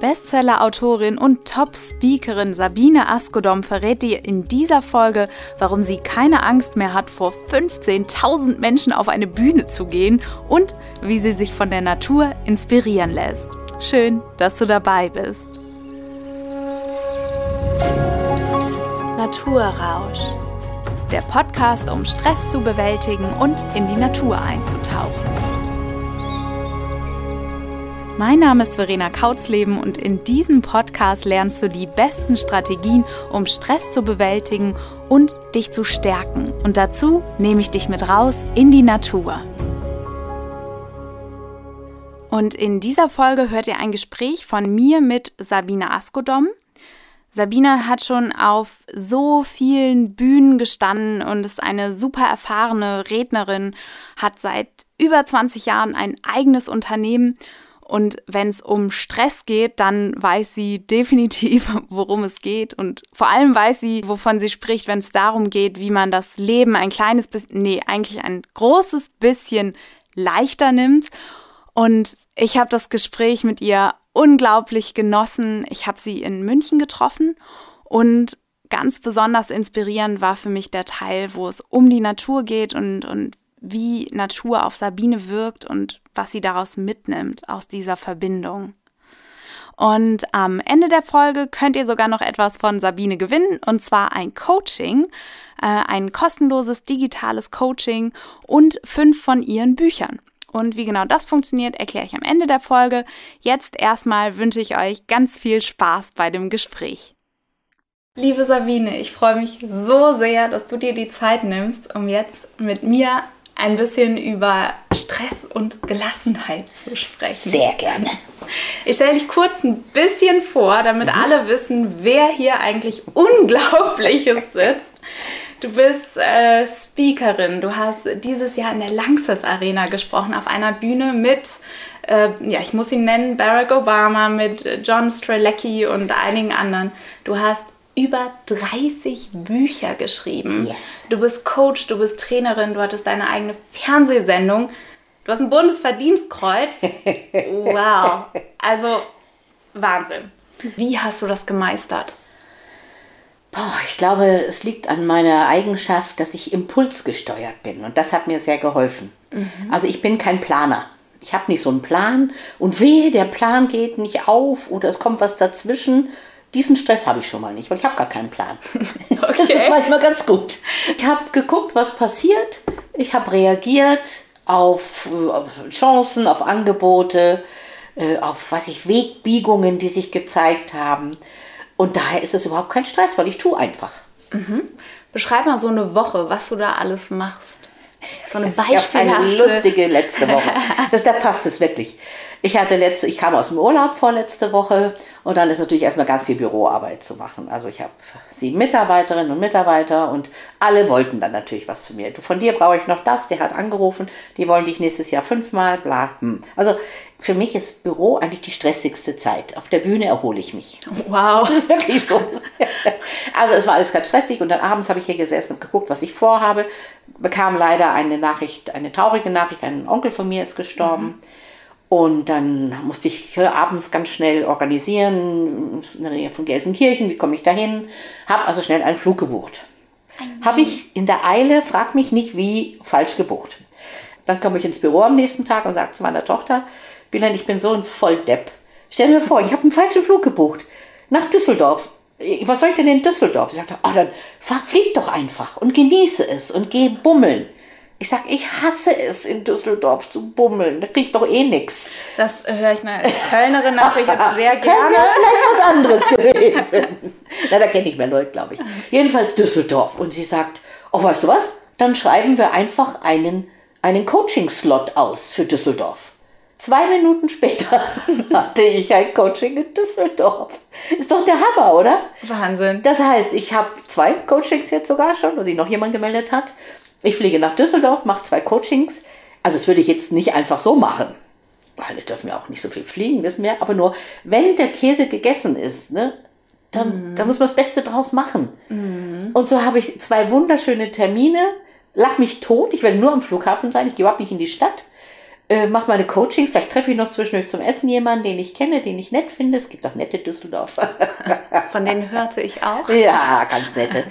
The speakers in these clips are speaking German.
Bestseller-Autorin und Top-Speakerin Sabine Askodom verrät dir in dieser Folge, warum sie keine Angst mehr hat, vor 15.000 Menschen auf eine Bühne zu gehen und wie sie sich von der Natur inspirieren lässt. Schön, dass du dabei bist. Naturrausch. Der Podcast, um Stress zu bewältigen und in die Natur einzutauchen. Mein Name ist Verena Kautzleben und in diesem Podcast lernst du die besten Strategien, um Stress zu bewältigen und dich zu stärken. Und dazu nehme ich dich mit raus in die Natur. Und in dieser Folge hört ihr ein Gespräch von mir mit Sabine Askodom. Sabine hat schon auf so vielen Bühnen gestanden und ist eine super erfahrene Rednerin, hat seit über 20 Jahren ein eigenes Unternehmen und wenn es um Stress geht, dann weiß sie definitiv, worum es geht. Und vor allem weiß sie, wovon sie spricht, wenn es darum geht, wie man das Leben ein kleines bisschen, nee, eigentlich ein großes bisschen leichter nimmt. Und ich habe das Gespräch mit ihr unglaublich genossen. Ich habe sie in München getroffen und ganz besonders inspirierend war für mich der Teil, wo es um die Natur geht und, und wie Natur auf Sabine wirkt und was sie daraus mitnimmt aus dieser Verbindung. Und am Ende der Folge könnt ihr sogar noch etwas von Sabine gewinnen, und zwar ein Coaching, äh, ein kostenloses digitales Coaching und fünf von ihren Büchern. Und wie genau das funktioniert, erkläre ich am Ende der Folge. Jetzt erstmal wünsche ich euch ganz viel Spaß bei dem Gespräch. Liebe Sabine, ich freue mich so sehr, dass du dir die Zeit nimmst, um jetzt mit mir ein bisschen über Stress und Gelassenheit zu sprechen. Sehr gerne. Ich stelle dich kurz ein bisschen vor, damit mhm. alle wissen, wer hier eigentlich Unglaubliches sitzt. Du bist äh, Speakerin. Du hast dieses Jahr in der Langsess Arena gesprochen, auf einer Bühne mit, äh, ja, ich muss ihn nennen, Barack Obama, mit John Strelecki und einigen anderen. Du hast über 30 Bücher geschrieben. Yes. Du bist Coach, du bist Trainerin, du hattest deine eigene Fernsehsendung. Du hast ein Bundesverdienstkreuz. wow. Also Wahnsinn. Wie hast du das gemeistert? Boah, ich glaube, es liegt an meiner Eigenschaft, dass ich impulsgesteuert bin. Und das hat mir sehr geholfen. Mhm. Also ich bin kein Planer. Ich habe nicht so einen Plan. Und wehe, der Plan geht nicht auf oder es kommt was dazwischen diesen Stress habe ich schon mal nicht, weil ich habe gar keinen Plan. Okay. Das ist manchmal ganz gut. Ich habe geguckt, was passiert. Ich habe reagiert auf, auf, Chancen, auf Angebote, äh, auf, was ich, Wegbiegungen, die sich gezeigt haben. Und daher ist es überhaupt kein Stress, weil ich tue einfach. Mhm. Beschreib mal so eine Woche, was du da alles machst. So eine beispielhafte... eine lustige letzte Woche. Das, da passt es wirklich. Ich hatte letzte, ich kam aus dem Urlaub vorletzte Woche und dann ist natürlich erstmal ganz viel Büroarbeit zu machen. Also ich habe sieben Mitarbeiterinnen und Mitarbeiter und alle wollten dann natürlich was von mir. Von dir brauche ich noch das, der hat angerufen, die wollen dich nächstes Jahr fünfmal, bla. Hm. Also für mich ist Büro eigentlich die stressigste Zeit. Auf der Bühne erhole ich mich. Wow. Das ist wirklich so. Also es war alles ganz stressig und dann abends habe ich hier gesessen und geguckt, was ich vorhabe. Bekam leider eine Nachricht, eine traurige Nachricht, ein Onkel von mir ist gestorben. Mhm. Und dann musste ich abends ganz schnell organisieren, in der Nähe von Gelsenkirchen, wie komme ich dahin? Habe also schnell einen Flug gebucht. Habe ich in der Eile, frag mich nicht wie, falsch gebucht. Dann komme ich ins Büro am nächsten Tag und sage zu meiner Tochter, Bilan, ich bin so ein Volldepp. Stell mir vor, ich habe einen falschen Flug gebucht. Nach Düsseldorf. Was soll ich denn in Düsseldorf? Sie sagte, oh, dann fahr, flieg doch einfach und genieße es und geh bummeln. Ich sag, ich hasse es, in Düsseldorf zu bummeln. Da krieg ich doch eh nix. Das höre ich als Kölnerin natürlich sehr gerne. Köln vielleicht was anderes gewesen. Na, da kenne ich mehr Leute, glaube ich. Jedenfalls Düsseldorf. Und sie sagt, oh, weißt du was? Dann schreiben wir einfach einen, einen Coaching-Slot aus für Düsseldorf. Zwei Minuten später hatte ich ein Coaching in Düsseldorf. Ist doch der Hammer, oder? Wahnsinn. Das heißt, ich habe zwei Coachings jetzt sogar schon, wo sich noch jemand gemeldet hat. Ich fliege nach Düsseldorf, mache zwei Coachings. Also das würde ich jetzt nicht einfach so machen. Wir dürfen ja auch nicht so viel fliegen, wissen wir. Aber nur, wenn der Käse gegessen ist, ne, dann, mhm. dann muss man das Beste draus machen. Mhm. Und so habe ich zwei wunderschöne Termine. Lach mich tot. Ich werde nur am Flughafen sein. Ich gehe überhaupt nicht in die Stadt. Äh, mache meine Coachings, vielleicht treffe ich noch zwischendurch zum Essen jemanden, den ich kenne, den ich nett finde. Es gibt auch nette Düsseldorf. Von denen hörte ich auch. Ja, ganz nette.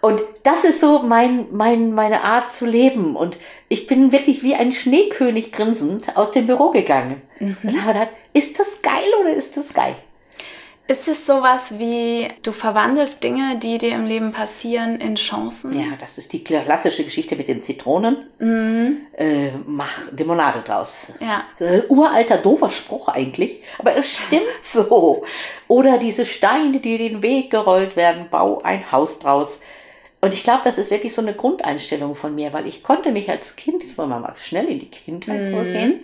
Und das ist so mein, mein, meine Art zu leben. Und ich bin wirklich wie ein Schneekönig grinsend aus dem Büro gegangen. Mhm. Und habe gedacht, ist das geil oder ist das geil? Ist es sowas wie, du verwandelst Dinge, die dir im Leben passieren, in Chancen? Ja, das ist die klassische Geschichte mit den Zitronen. Mhm. Äh, mach Limonade draus. Ja. ein uralter, doofer Spruch eigentlich, aber es stimmt so. Oder diese Steine, die den Weg gerollt werden, bau ein Haus draus. Und ich glaube, das ist wirklich so eine Grundeinstellung von mir, weil ich konnte mich als Kind, jetzt wollen wir mal schnell in die Kindheit mhm. zurückgehen,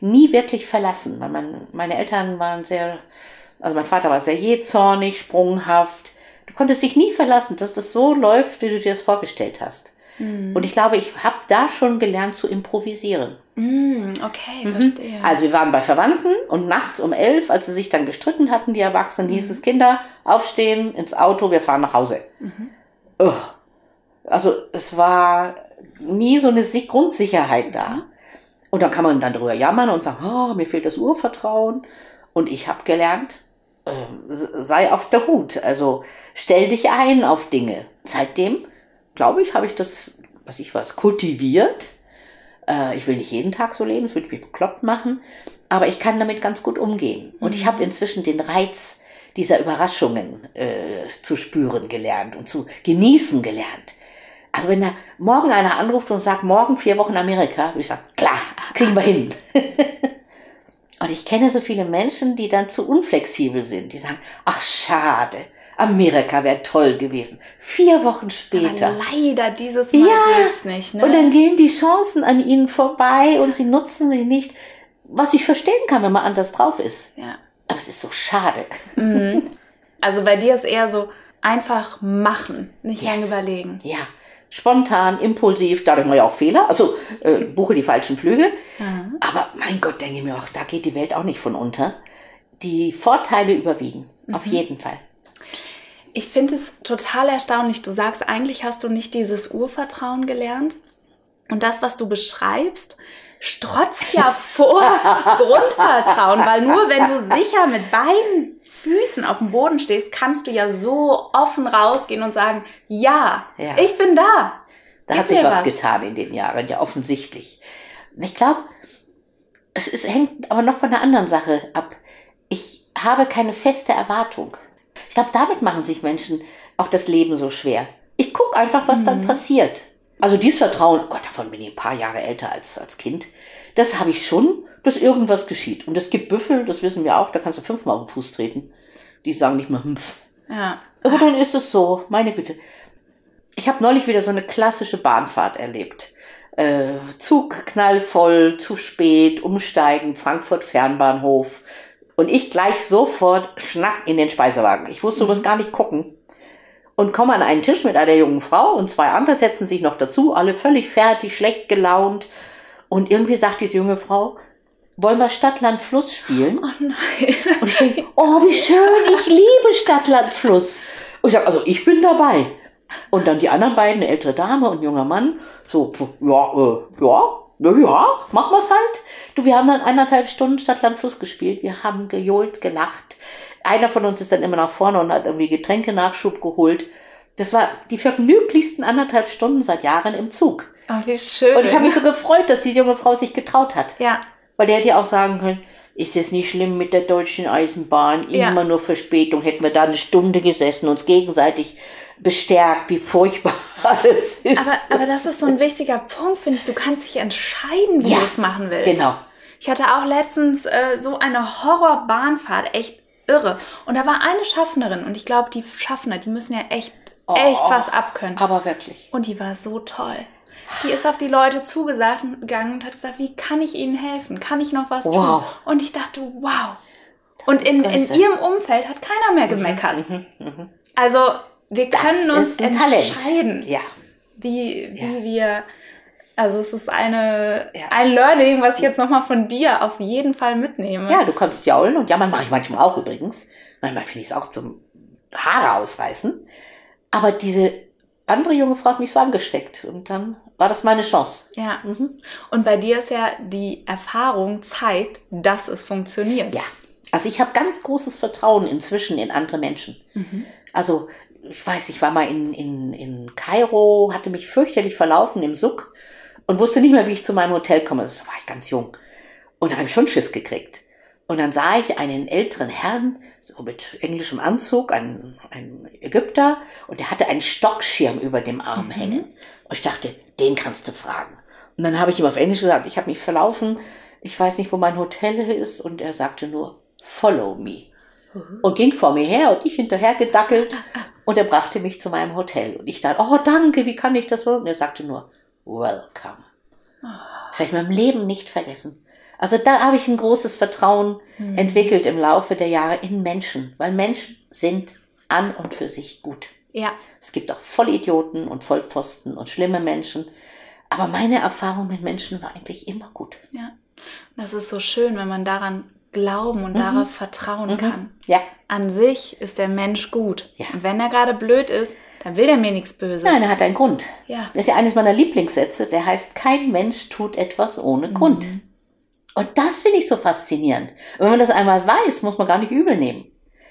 nie wirklich verlassen, weil mein, meine Eltern waren sehr also mein Vater war sehr jähzornig, sprunghaft. Du konntest dich nie verlassen, dass das so läuft, wie du dir das vorgestellt hast. Mhm. Und ich glaube, ich habe da schon gelernt zu improvisieren. Mm, okay, mhm. verstehe. Also wir waren bei Verwandten und nachts um elf, als sie sich dann gestritten hatten, die Erwachsenen, mhm. hieß es, Kinder, aufstehen, ins Auto, wir fahren nach Hause. Mhm. Oh. Also es war nie so eine Grundsicherheit da. Mhm. Und dann kann man dann drüber jammern und sagen, oh, mir fehlt das Urvertrauen. Und ich habe gelernt, sei auf der Hut. Also stell dich ein auf Dinge. Seitdem, glaube ich, habe ich das, was ich was, kultiviert. Äh, ich will nicht jeden Tag so leben, das würde mich bekloppt machen. Aber ich kann damit ganz gut umgehen. Und ich mhm. habe inzwischen den Reiz dieser Überraschungen äh, zu spüren gelernt und zu genießen gelernt. Also wenn da morgen einer anruft und sagt, morgen vier Wochen Amerika, würde ich sagen, klar, kriegen wir hin. Und ich kenne so viele Menschen, die dann zu unflexibel sind. Die sagen, ach schade, Amerika wäre toll gewesen. Vier Wochen später. Aber leider dieses Mal ja, geht's nicht. Ne? Und dann gehen die Chancen an ihnen vorbei und sie nutzen sie nicht. Was ich verstehen kann, wenn man anders drauf ist. Ja. Aber es ist so schade. Mhm. Also bei dir ist eher so einfach machen, nicht yes. lange überlegen. Ja spontan, impulsiv, dadurch mache ich auch Fehler, also äh, buche die falschen Flüge. Mhm. Aber mein Gott, denke ich mir auch, da geht die Welt auch nicht von unter. Die Vorteile überwiegen, mhm. auf jeden Fall. Ich finde es total erstaunlich. Du sagst, eigentlich hast du nicht dieses Urvertrauen gelernt. Und das, was du beschreibst, strotzt ja vor Grundvertrauen, weil nur wenn du sicher mit beiden Füßen auf dem Boden stehst, kannst du ja so offen rausgehen und sagen, ja, ja. ich bin da. Da Gib hat sich was, was, getan in den Jahren, ja offensichtlich. Ich glaube, es ist, hängt aber noch von einer anderen Sache ab. Ich habe keine feste Erwartung. Ich glaube, damit machen sich Menschen auch das Leben so schwer. Ich gucke einfach, was mhm. dann passiert. Also dieses Vertrauen, oh Gott, davon bin ich ein paar Jahre älter als als Kind, das habe ich schon, dass irgendwas geschieht. Und es gibt Büffel, das wissen wir auch, da kannst du fünfmal auf den Fuß treten. Die sagen nicht mal Hmpf. Ja. Aber dann ist es so, meine Güte. Ich habe neulich wieder so eine klassische Bahnfahrt erlebt. Äh, Zug knallvoll, zu spät, umsteigen, Frankfurt Fernbahnhof. Und ich gleich sofort schnack in den Speisewagen. Ich wusste, du musst mhm. gar nicht gucken und komme an einen Tisch mit einer jungen Frau und zwei andere setzen sich noch dazu, alle völlig fertig, schlecht gelaunt. Und irgendwie sagt diese junge Frau, wollen wir Stadtland Fluss spielen? Oh nein. Und ich denke, oh, wie schön, ich liebe Stadtland Fluss. Und ich sage, also ich bin dabei. Und dann die anderen beiden, eine ältere Dame und ein junger Mann, so, ja, äh, ja, ja, machen wir's halt. Du, wir haben dann eineinhalb Stunden Stadtland Fluss gespielt. Wir haben gejohlt, gelacht. Einer von uns ist dann immer nach vorne und hat irgendwie Getränkenachschub geholt. Das war die vergnüglichsten anderthalb Stunden seit Jahren im Zug. Ach, wie schön. Und ich habe mich so gefreut, dass die junge Frau sich getraut hat. Ja. Weil der hätte ja auch sagen können, ist es nicht schlimm mit der deutschen Eisenbahn? Ja. Immer nur Verspätung. Hätten wir da eine Stunde gesessen, uns gegenseitig bestärkt, wie furchtbar alles ist. Aber, aber das ist so ein wichtiger Punkt, finde ich. Du kannst dich entscheiden, wie ja, du es machen willst. Genau. Ich hatte auch letztens äh, so eine Horrorbahnfahrt, echt irre. Und da war eine Schaffnerin und ich glaube, die Schaffner, die müssen ja echt, oh, echt was abkönnen. Aber wirklich. Und die war so toll. Die ist auf die Leute zugegangen und hat gesagt, wie kann ich ihnen helfen? Kann ich noch was wow. tun? Und ich dachte, wow. Das und in, in ihrem Umfeld hat keiner mehr gemeckert. Mhm, mhm, mhm. Also wir können uns entscheiden, ja. wie, wie ja. wir also es ist eine, ja. ein Learning, was ich jetzt nochmal von dir auf jeden Fall mitnehme. Ja, du kannst jaulen und jammern mache ich manchmal auch übrigens. Manchmal finde ich es auch zum Haare ausreißen. Aber diese andere junge Frau hat mich so angesteckt und dann war das meine Chance. Ja. Mhm. Und bei dir ist ja die Erfahrung zeigt, dass es funktioniert. Ja. Also ich habe ganz großes Vertrauen inzwischen in andere Menschen. Mhm. Also ich weiß, ich war mal in, in, in Kairo, hatte mich fürchterlich verlaufen im Suck und wusste nicht mehr, wie ich zu meinem Hotel komme. Da war ich ganz jung. Und da habe ich schon Schiss gekriegt. Und dann sah ich einen älteren Herrn, so mit englischem Anzug, ein, Ägypter, und der hatte einen Stockschirm über dem Arm mhm. hängen. Und ich dachte, den kannst du fragen. Und dann habe ich ihm auf Englisch gesagt, ich habe mich verlaufen, ich weiß nicht, wo mein Hotel ist. Und er sagte nur, follow me. Mhm. Und ging vor mir her und ich hinterher gedackelt. Und er brachte mich zu meinem Hotel. Und ich dachte, oh danke, wie kann ich das so? Und er sagte nur, welcome. Das werde ich meinem Leben nicht vergessen. Also da habe ich ein großes Vertrauen mhm. entwickelt im Laufe der Jahre in Menschen, weil Menschen sind an und für sich gut. Ja. Es gibt auch Vollidioten und Vollpfosten und schlimme Menschen. Aber meine Erfahrung mit Menschen war eigentlich immer gut. Ja. Das ist so schön, wenn man daran glauben und mhm. darauf vertrauen mhm. kann. Ja. An sich ist der Mensch gut. Ja. Und wenn er gerade blöd ist, dann will der mir nichts Böses. Nein, er hat einen Grund. Ja. Das ist ja eines meiner Lieblingssätze. Der heißt, kein Mensch tut etwas ohne mhm. Grund. Und das finde ich so faszinierend. Und wenn man das einmal weiß, muss man gar nicht übel nehmen.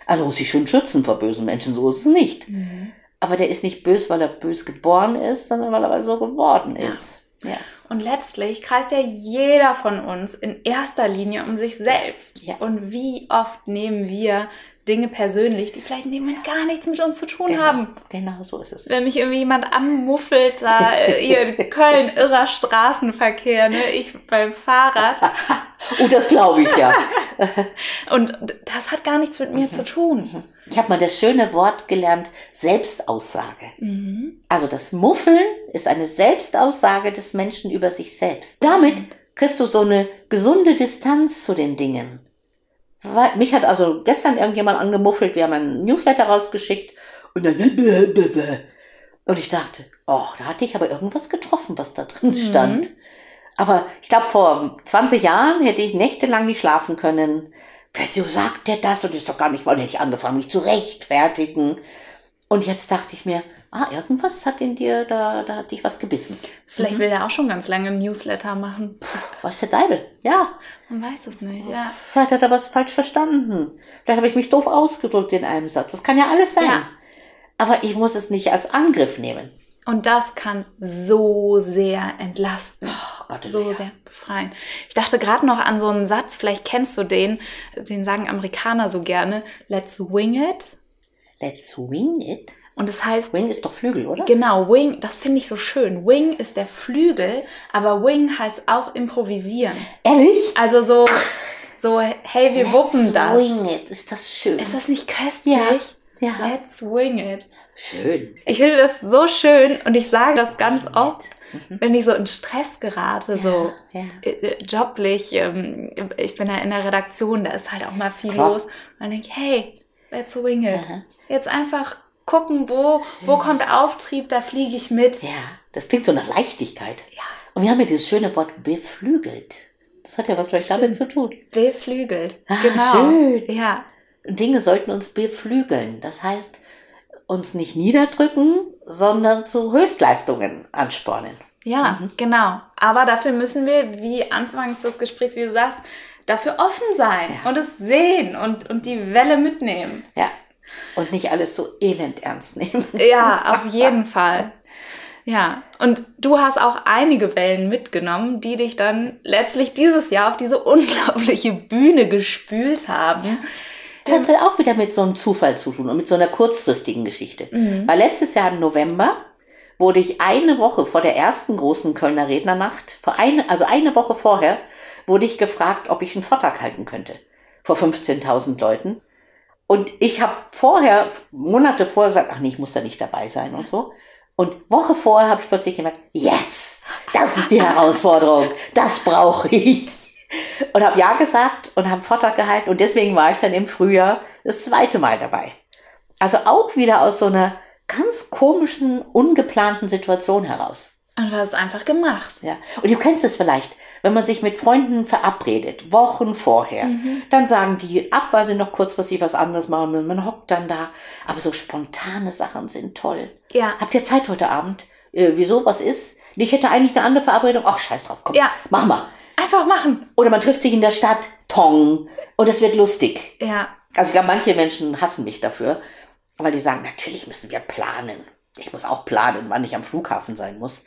Also muss sich schon schützen vor bösen Menschen, so ist es nicht. Mhm. Aber der ist nicht bös, weil er bös geboren ist, sondern weil er so geworden ist. Ja. ja. Und letztlich kreist ja jeder von uns in erster Linie um sich selbst. Ja. Und wie oft nehmen wir Dinge persönlich, die vielleicht in dem Moment gar nichts mit uns zu tun genau, haben. Genau, so ist es. Wenn mich irgendwie jemand anmuffelt, da hier in Köln irrer Straßenverkehr, ne? ich beim Fahrrad. oh, das glaube ich ja. Und das hat gar nichts mit mir zu tun. Ich habe mal das schöne Wort gelernt, Selbstaussage. Mhm. Also das Muffeln ist eine Selbstaussage des Menschen über sich selbst. Damit kriegst du so eine gesunde Distanz zu den Dingen. Mich hat also gestern irgendjemand angemuffelt, wir haben einen Newsletter rausgeschickt und dann und ich dachte, oh, da hatte ich aber irgendwas getroffen, was da drin mhm. stand. Mhm. Aber ich glaube, vor 20 Jahren hätte ich nächtelang nicht schlafen können. Wieso sagt der das? Und ist doch gar nicht, hätte ich angefangen, mich zu rechtfertigen. Und jetzt dachte ich mir, ah, irgendwas hat in dir, da, da hat dich was gebissen. Vielleicht mhm. will er auch schon ganz lange ein Newsletter machen. Puh, was der Deibel? Ja. Man weiß es nicht, ja. Vielleicht hat er was falsch verstanden. Vielleicht habe ich mich doof ausgedrückt in einem Satz. Das kann ja alles sein. Ja. Aber ich muss es nicht als Angriff nehmen. Und das kann so sehr entlasten. Oh Gott, so ja. sehr befreien. Ich dachte gerade noch an so einen Satz, vielleicht kennst du den, den sagen Amerikaner so gerne. Let's wing it. Let's wing it? Und das heißt. Wing ist doch Flügel, oder? Genau, Wing, das finde ich so schön. Wing ist der Flügel, aber Wing heißt auch improvisieren. Ehrlich? Also so, so, hey, wir Let's wuppen das. Wing it, ist das schön. Ist das nicht köstlich? Ja. ja. Let's wing it. Schön. Ich finde das so schön und ich sage das ganz oft, mhm. wenn ich so in Stress gerate, ja, so ja. Äh, joblich. Ähm, ich bin ja in der Redaktion, da ist halt auch mal viel Klar. los. Und dann denke ich, hey, let's wing it. Aha. Jetzt einfach gucken, wo, wo kommt Auftrieb, da fliege ich mit. Ja, das klingt so nach Leichtigkeit. Ja. Und wir haben ja dieses schöne Wort beflügelt. Das hat ja was vielleicht damit zu tun. Beflügelt. Ah, genau. Schön. Ja. Dinge sollten uns beflügeln. Das heißt, uns nicht niederdrücken, sondern zu Höchstleistungen anspornen. Ja, mhm. genau. Aber dafür müssen wir, wie anfangs des Gesprächs, wie du sagst, dafür offen sein ja. und es sehen und, und die Welle mitnehmen. Ja, und nicht alles so elend ernst nehmen. Ja, auf jeden Fall. Ja, und du hast auch einige Wellen mitgenommen, die dich dann letztlich dieses Jahr auf diese unglaubliche Bühne gespült haben. Das hatte auch wieder mit so einem Zufall zu tun und mit so einer kurzfristigen Geschichte. Mhm. Weil letztes Jahr im November wurde ich eine Woche vor der ersten großen Kölner Rednernacht, vor eine, also eine Woche vorher, wurde ich gefragt, ob ich einen Vortrag halten könnte. Vor 15.000 Leuten. Und ich habe vorher, Monate vorher gesagt, ach nee, ich muss da nicht dabei sein und so. Und Woche vorher habe ich plötzlich gemerkt, yes, das ist die Herausforderung, das brauche ich. Und habe ja gesagt und habe einen Vortrag gehalten und deswegen war ich dann im Frühjahr das zweite Mal dabei. Also auch wieder aus so einer ganz komischen, ungeplanten Situation heraus. Und du hast es einfach gemacht. Ja. Und du kennst es vielleicht, wenn man sich mit Freunden verabredet, Wochen vorher, mhm. dann sagen die ab, weil sie noch kurzfristig was anderes machen müssen. Man hockt dann da. Aber so spontane Sachen sind toll. Ja. Habt ihr Zeit heute Abend? Äh, wieso? Was ist? Ich hätte eigentlich eine andere Verabredung. Ach, scheiß drauf, komm. Ja. Mach mal. Einfach machen. Oder man trifft sich in der Stadt, Tong, und es wird lustig. Ja. Also ich glaube, manche Menschen hassen mich dafür, weil die sagen, natürlich müssen wir planen. Ich muss auch planen, wann ich am Flughafen sein muss.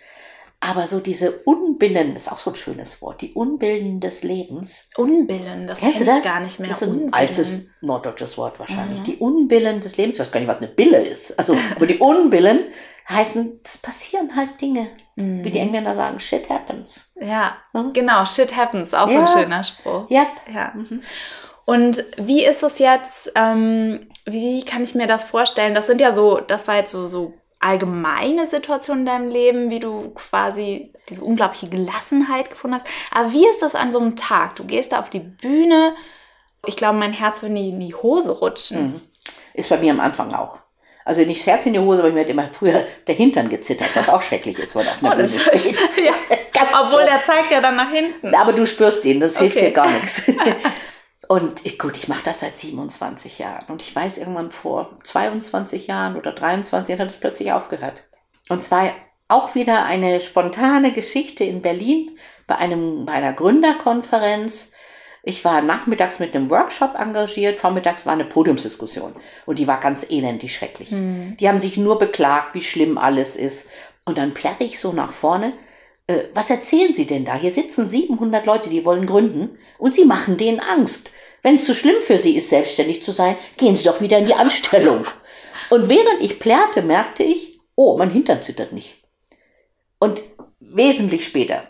Aber so diese Unbillen, ist auch so ein schönes Wort, die Unbillen des Lebens. Unbillen, das Kennst du kenn ich das? gar nicht mehr. Das ist ein Unbillen. altes norddeutsches Wort wahrscheinlich. Mhm. Die Unbillen des Lebens. Ich weiß gar nicht, was eine Bille ist. Also, aber die Unbillen heißen, es passieren halt Dinge. Wie die Engländer sagen, shit happens. Ja, Mhm. genau. Shit happens. Auch so Ja. ein schöner Spruch. Ja. Ja. Und wie ist es jetzt, ähm, wie kann ich mir das vorstellen? Das sind ja so, das war jetzt so, so allgemeine Situationen in deinem Leben, wie du quasi diese unglaubliche Gelassenheit gefunden hast. Aber wie ist das an so einem Tag? Du gehst da auf die Bühne. Ich glaube, mein Herz würde in die Hose rutschen. Mhm. Ist bei mir am Anfang auch. Also nicht das Herz in die Hose, aber mir hat immer früher der Hintern gezittert, was auch schrecklich ist, wenn man auf einer Oh, Bühne steht. ja. Obwohl der zeigt ja dann nach hinten. Aber du spürst ihn, das hilft Okay. dir gar nichts. Und ich, gut, ich mache das seit 27 Jahren. Und ich weiß, irgendwann vor 22 Jahren oder 23 Jahren hat es plötzlich aufgehört. Und zwar auch wieder eine spontane Geschichte in Berlin bei, einem, bei einer Gründerkonferenz. Ich war nachmittags mit einem Workshop engagiert, vormittags war eine Podiumsdiskussion. Und die war ganz elendig schrecklich. Die haben sich nur beklagt, wie schlimm alles ist. Und dann plärre ich so nach vorne äh, was erzählen Sie denn da? Hier sitzen 700 Leute, die wollen gründen und Sie machen denen Angst. Wenn es so schlimm für Sie ist, selbstständig zu sein, gehen Sie doch wieder in die Anstellung. Und während ich plärrte, merkte ich, oh, mein Hintern zittert nicht. Und wesentlich später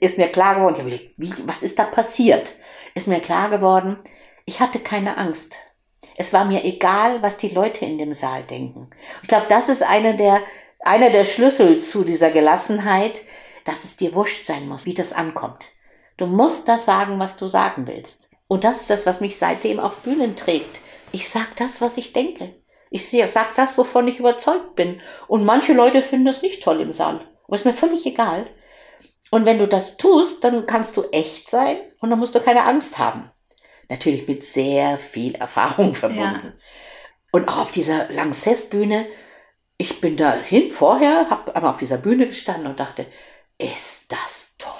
ist mir klar geworden, ich habe gedacht, wie, was ist da passiert? Ist mir klar geworden, ich hatte keine Angst. Es war mir egal, was die Leute in dem Saal denken. Ich glaube, das ist einer der, einer der Schlüssel zu dieser Gelassenheit, dass es dir wurscht sein muss, wie das ankommt. Du musst das sagen, was du sagen willst. Und das ist das, was mich seitdem auf Bühnen trägt. Ich sag das, was ich denke. Ich sag das, wovon ich überzeugt bin. Und manche Leute finden das nicht toll im Saal. Aber ist mir völlig egal. Und wenn du das tust, dann kannst du echt sein und dann musst du keine Angst haben. Natürlich mit sehr viel Erfahrung verbunden. Und auch auf dieser Lanxess-Bühne, ich bin dahin vorher, habe einmal auf dieser Bühne gestanden und dachte, ist das toll.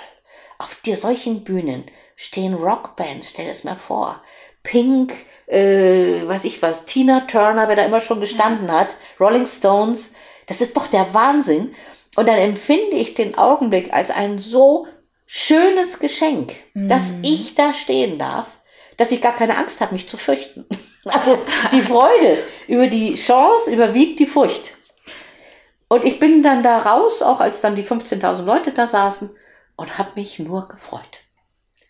Auf dir solchen Bühnen stehen Rockbands, stell es mir vor. Pink, äh, weiß ich was, Tina Turner, wer da immer schon gestanden hat, Rolling Stones, das ist doch der Wahnsinn. Und dann empfinde ich den Augenblick als ein so schönes Geschenk, dass ich da stehen darf, dass ich gar keine Angst habe, mich zu fürchten. Also die Freude über die Chance überwiegt die Furcht. Und ich bin dann da raus, auch als dann die 15.000 Leute da saßen und habe mich nur gefreut.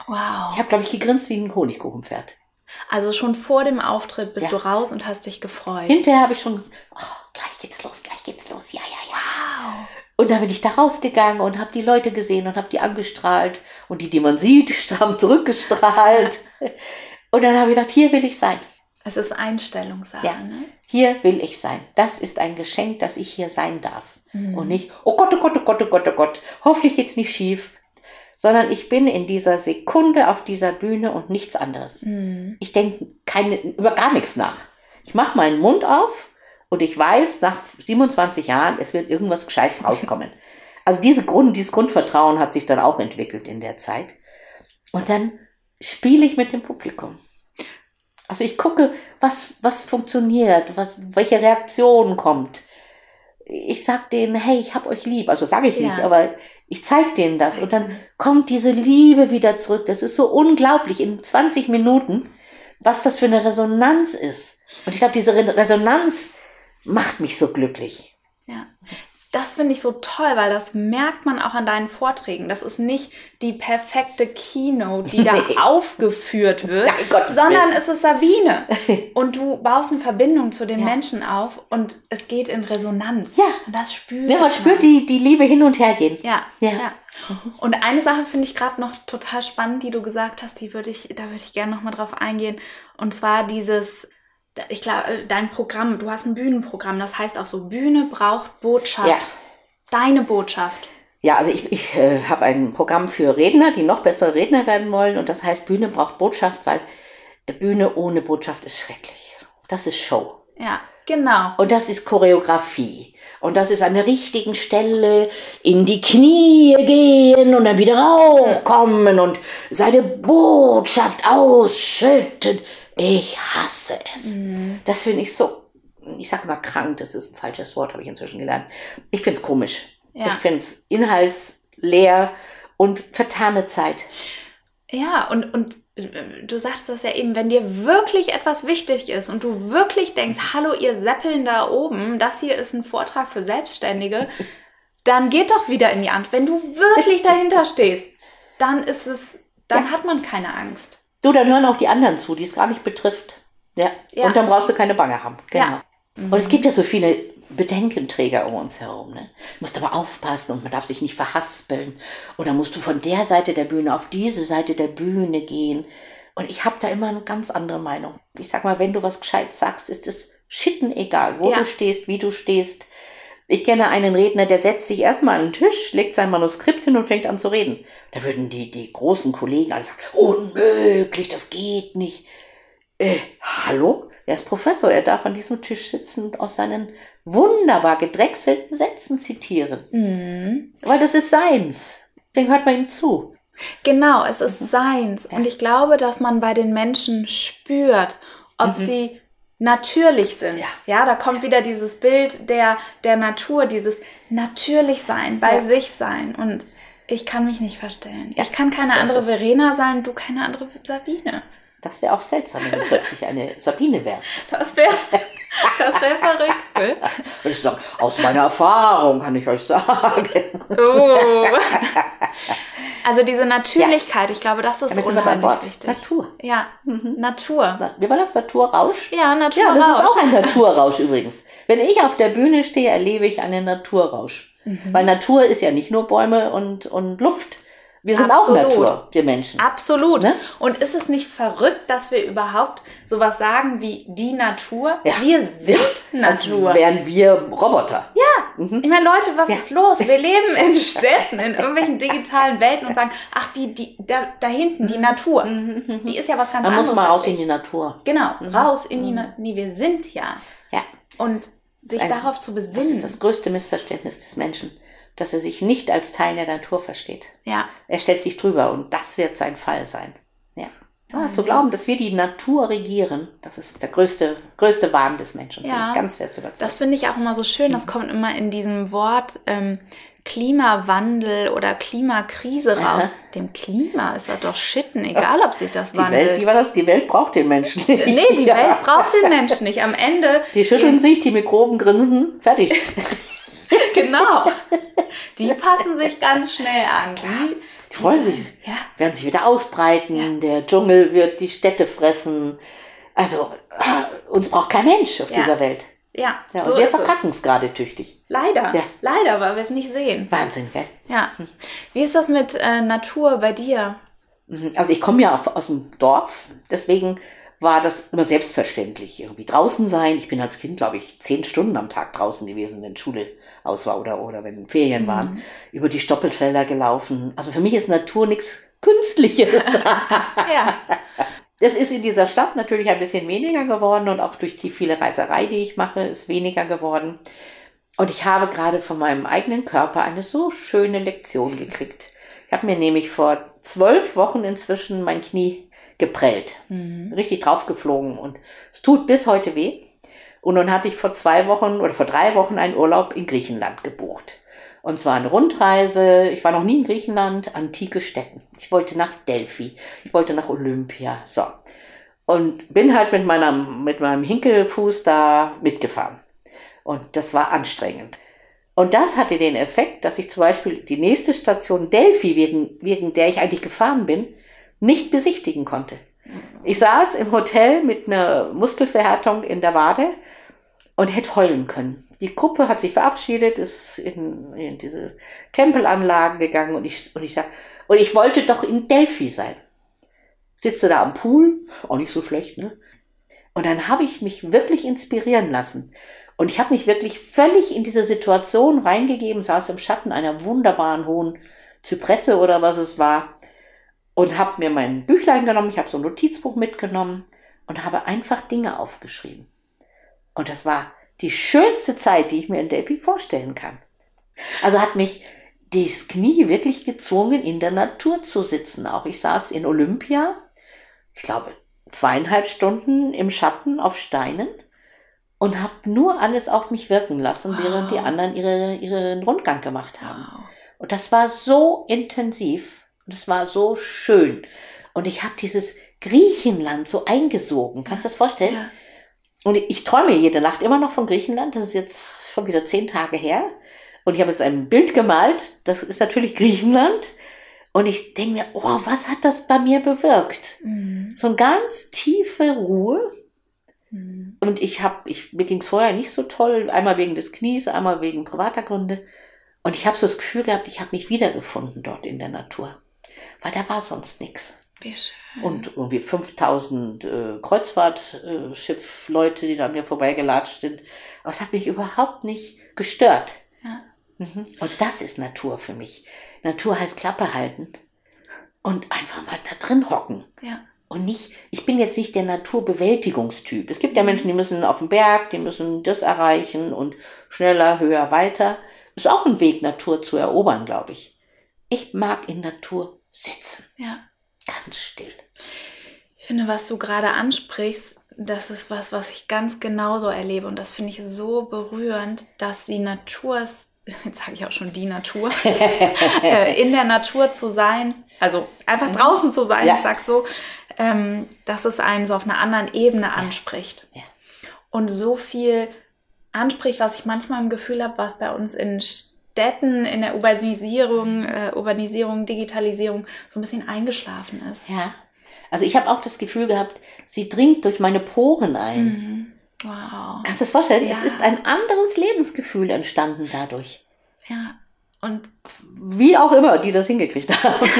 Wow. Ich habe, glaube ich, gegrinst wie ein Honigkuchenpferd. Also schon vor dem Auftritt bist Ja. du raus und hast dich gefreut. Hinterher habe ich schon, oh, gleich geht's los, gleich geht's los, ja, ja, ja. Wow. Und dann bin ich da rausgegangen und habe die Leute gesehen und habe die angestrahlt. Und die, die man sieht, haben zurückgestrahlt. Und dann habe ich gedacht, hier will ich sein. Es ist Einstellungssache, Ja. ne? Hier will ich sein. Das ist ein Geschenk, dass ich hier sein darf. Und nicht, oh Gott, oh Gott, oh Gott, oh Gott, oh Gott, hoffentlich geht's nicht schief. Sondern ich bin in dieser Sekunde auf dieser Bühne und nichts anderes. Mhm. Ich denke keine, über gar nichts nach. Ich mache meinen Mund auf und ich weiß, nach 27 Jahren, es wird irgendwas Gescheites rauskommen. Also diese Grund, dieses Grundvertrauen hat sich dann auch entwickelt in der Zeit. Und dann spiele ich mit dem Publikum. Also ich gucke, was, was funktioniert, was, welche Reaktion kommt. Ich sag denen, hey, ich hab euch lieb. Also sage ich nicht, Ja. aber ich zeige denen das. Und dann kommt diese Liebe wieder zurück. Das ist so unglaublich in 20 Minuten, was das für eine Resonanz ist. Und ich glaube, diese Re Resonanz macht mich so glücklich. Das finde ich so toll, weil das merkt man auch an deinen Vorträgen. Das ist nicht die perfekte Keynote, die da Nee. aufgeführt wird, Nein, sondern es ist Sabine. Und du baust eine Verbindung zu den Ja. Menschen auf und es geht in Resonanz. Ja. Und das spürt Ja, man spürt die, die Liebe hin und her gehen. Ja, Ja. ja. Und eine Sache finde ich gerade noch total spannend, die du gesagt hast, die würde ich, da würde ich gerne noch mal drauf eingehen. Und zwar dieses, ich glaube, dein Programm, du hast ein Bühnenprogramm, das heißt auch so, Bühne braucht Botschaft. Ja. Deine Botschaft. Ja, also ich, ich äh, habe ein Programm für Redner, die noch bessere Redner werden wollen. Und das heißt, Bühne braucht Botschaft, weil Bühne ohne Botschaft ist schrecklich. Das ist Show. Ja, genau. Und das ist Choreografie. Und das ist an der richtigen Stelle in die Knie gehen und dann wieder raufkommen und seine Botschaft ausschütten. Ich hasse es. Mhm. Das finde ich so, ich sage mal krank, das ist ein falsches Wort, habe ich inzwischen gelernt. Ich finde es komisch. Ja. Ich finde es inhaltsleer und vertane Zeit. Ja, und, und äh, du sagst das ja eben, wenn dir wirklich etwas wichtig ist und du wirklich denkst, hallo ihr Seppeln da oben, das hier ist ein Vortrag für Selbstständige, dann geht doch wieder in die Hand. Wenn du wirklich dahinter stehst, dann ist es, dann ja. hat man keine Angst. Du, dann hören auch die anderen zu, die es gar nicht betrifft. Ja. ja. Und dann brauchst du keine Bange haben. Genau. Ja. Und es gibt ja so viele Bedenkenträger um uns herum. Ne? Du musst aber aufpassen und man darf sich nicht verhaspeln. Oder musst du von der Seite der Bühne auf diese Seite der Bühne gehen. Und ich habe da immer eine ganz andere Meinung. Ich sag mal, wenn du was gescheit sagst, ist es schitten egal, wo ja. du stehst, wie du stehst. Ich kenne einen Redner, der setzt sich erstmal an den Tisch, legt sein Manuskript hin und fängt an zu reden. Da würden die, die großen Kollegen alle sagen, unmöglich, das geht nicht. Äh, hallo? Er ist Professor, er darf an diesem Tisch sitzen und aus seinen wunderbar gedrechselten Sätzen zitieren. Mhm. Weil das ist seins. Deswegen hört man ihm zu. Genau, es ist mhm. seins. Ja. Und ich glaube, dass man bei den Menschen spürt, ob mhm. sie natürlich sind. Ja. ja, da kommt wieder dieses Bild der, der Natur, dieses natürlich sein, bei ja. sich sein. Und ich kann mich nicht verstellen. Ja. Ich kann keine andere Verena sein, du keine andere Sabine. Das wäre auch seltsam, wenn du plötzlich eine Sabine wärst. Das wäre das wär verrückt. Ne? Ich sage, aus meiner Erfahrung kann ich euch sagen. Oh. Also diese Natürlichkeit, ja. ich glaube, das ist ja, unheimlich Wort. wichtig. Natur. Ja, mhm. Natur. Wie war das? Naturrausch? Ja, Naturrausch. Ja, das ist auch ein Naturrausch übrigens. Wenn ich auf der Bühne stehe, erlebe ich einen Naturrausch. Mhm. Weil Natur ist ja nicht nur Bäume und, und Luft, wir sind Absolut. auch Natur, wir Menschen. Absolut. Ne? Und ist es nicht verrückt, dass wir überhaupt sowas sagen wie die Natur? Ja. Wir sind ja. Natur. Als wären wir Roboter. Ja. Mhm. Ich meine, Leute, was ja. ist los? Wir leben in Städten, in irgendwelchen digitalen Welten und sagen, ach, die, die, da, da hinten, die Natur, mhm. mhm. die ist ja was ganz Man anderes. Man muss mal raus in die Natur. Genau, mhm. raus in die Natur. Nee, wir sind ja. Ja. Und sich ein, darauf zu besinnen. Das ist das größte Missverständnis des Menschen dass er sich nicht als Teil der Natur versteht. Ja. Er stellt sich drüber und das wird sein Fall sein. Ja. ja zu glauben, dass wir die Natur regieren, das ist der größte, größte Wahn des Menschen. Ja. Bin ich ganz fest überzeugt. Das finde ich auch immer so schön. Das mhm. kommt immer in diesem Wort ähm, Klimawandel oder Klimakrise raus. Aha. Dem Klima ist das doch Schitten, egal ob sich das die wandelt. Welt, wie war das? Die Welt braucht den Menschen nicht. Nee, die ja. Welt braucht den Menschen nicht. Am Ende. Die schütteln sich, die Mikroben grinsen, fertig. genau. Die passen sich ganz schnell an. Die, die freuen sich, ja. werden sich wieder ausbreiten, ja. der Dschungel wird die Städte fressen. Also, äh, uns braucht kein Mensch auf ja. dieser Welt. Ja, ja so und wir verkacken es gerade tüchtig. Leider, ja. leider, weil wir es nicht sehen. Wahnsinn, gell? Ja. Wie ist das mit äh, Natur bei dir? Mhm. Also ich komme ja aus dem Dorf, deswegen war das immer selbstverständlich. Irgendwie draußen sein. Ich bin als Kind, glaube ich, zehn Stunden am Tag draußen gewesen, wenn Schule aus war oder, oder wenn Ferien mhm. waren. Über die Stoppelfelder gelaufen. Also für mich ist Natur nichts Künstliches. ja. Das ist in dieser Stadt natürlich ein bisschen weniger geworden und auch durch die viele Reiserei, die ich mache, ist weniger geworden. Und ich habe gerade von meinem eigenen Körper eine so schöne Lektion gekriegt. Ich habe mir nämlich vor zwölf Wochen inzwischen mein Knie geprellt. Mhm. Richtig draufgeflogen und es tut bis heute weh. Und nun hatte ich vor zwei Wochen oder vor drei Wochen einen Urlaub in Griechenland gebucht. Und zwar eine Rundreise. Ich war noch nie in Griechenland, antike Städten. Ich wollte nach Delphi. Ich wollte nach Olympia. So. Und bin halt mit meiner, mit meinem Hinkelfuß da mitgefahren. Und das war anstrengend. Und das hatte den Effekt, dass ich zum Beispiel die nächste Station Delphi, wegen, wegen der ich eigentlich gefahren bin, nicht besichtigen konnte. Ich saß im Hotel mit einer Muskelverhärtung in der Wade und hätte heulen können. Die Gruppe hat sich verabschiedet, ist in, in diese Tempelanlagen gegangen und ich, und ich sag, und ich wollte doch in Delphi sein. Sitze da am Pool, auch nicht so schlecht, ne? Und dann habe ich mich wirklich inspirieren lassen. Und ich habe mich wirklich völlig in diese Situation reingegeben, saß im Schatten einer wunderbaren hohen Zypresse oder was es war und habe mir mein Büchlein genommen, ich habe so ein Notizbuch mitgenommen und habe einfach Dinge aufgeschrieben. Und das war die schönste Zeit, die ich mir in Delphi vorstellen kann. Also hat mich das Knie wirklich gezwungen, in der Natur zu sitzen. Auch ich saß in Olympia, ich glaube, zweieinhalb Stunden im Schatten auf Steinen und habe nur alles auf mich wirken lassen, wow. während die anderen ihre, ihren Rundgang gemacht haben. Wow. Und das war so intensiv und es war so schön. Und ich habe dieses Griechenland so eingesogen. Kannst du das vorstellen? Ja. Und ich träume jede Nacht immer noch von Griechenland. Das ist jetzt schon wieder zehn Tage her. Und ich habe jetzt ein Bild gemalt. Das ist natürlich Griechenland. Und ich denke mir, oh, was hat das bei mir bewirkt? Mhm. So eine ganz tiefe Ruhe. Mhm. Und ich habe, ich, mir ging es vorher nicht so toll. Einmal wegen des Knies, einmal wegen privater Gründe. Und ich habe so das Gefühl gehabt, ich habe mich wiedergefunden dort in der Natur. Weil da war sonst nichts. Und irgendwie 5000 äh, Kreuzfahrtschiff-Leute, die da an mir vorbeigelatscht sind. Aber es hat mich überhaupt nicht gestört. Ja. Mhm. Und das ist Natur für mich. Natur heißt Klappe halten und einfach mal da drin hocken. Ja. Und nicht, ich bin jetzt nicht der Naturbewältigungstyp. Es gibt ja mhm. Menschen, die müssen auf den Berg, die müssen das erreichen und schneller, höher, weiter. Ist auch ein Weg, Natur zu erobern, glaube ich. Ich mag in Natur sitzen. Ja. Ganz still. Ich finde, was du gerade ansprichst, das ist was, was ich ganz genauso erlebe. Und das finde ich so berührend, dass die Natur jetzt sage ich auch schon die Natur, äh, in der Natur zu sein, also einfach mhm. draußen zu sein, ja. ich sag so, ähm, dass es einen so auf einer anderen Ebene anspricht. Ja. Und so viel anspricht, was ich manchmal im Gefühl habe, was bei uns in Städten, in der Urbanisierung, äh, Urbanisierung, Digitalisierung so ein bisschen eingeschlafen ist. Ja. Also ich habe auch das Gefühl gehabt, sie dringt durch meine Poren ein. Mhm. Wow. Kannst du das vorstellen? Ja. Es ist ein anderes Lebensgefühl entstanden dadurch. Ja. Und wie auch immer, die das hingekriegt haben.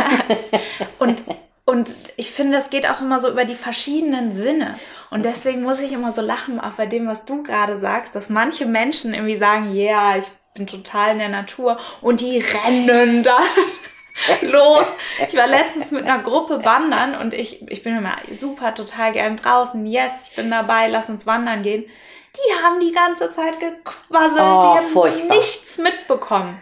und und ich finde, es geht auch immer so über die verschiedenen Sinne. Und deswegen muss ich immer so lachen, auch bei dem, was du gerade sagst, dass manche Menschen irgendwie sagen, ja, yeah, ich bin total in der Natur und die rennen dann los. Ich war letztens mit einer Gruppe wandern und ich, ich bin immer super total gern draußen. Yes, ich bin dabei, lass uns wandern gehen. Die haben die ganze Zeit gequasselt, oh, die haben furchtbar. nichts mitbekommen.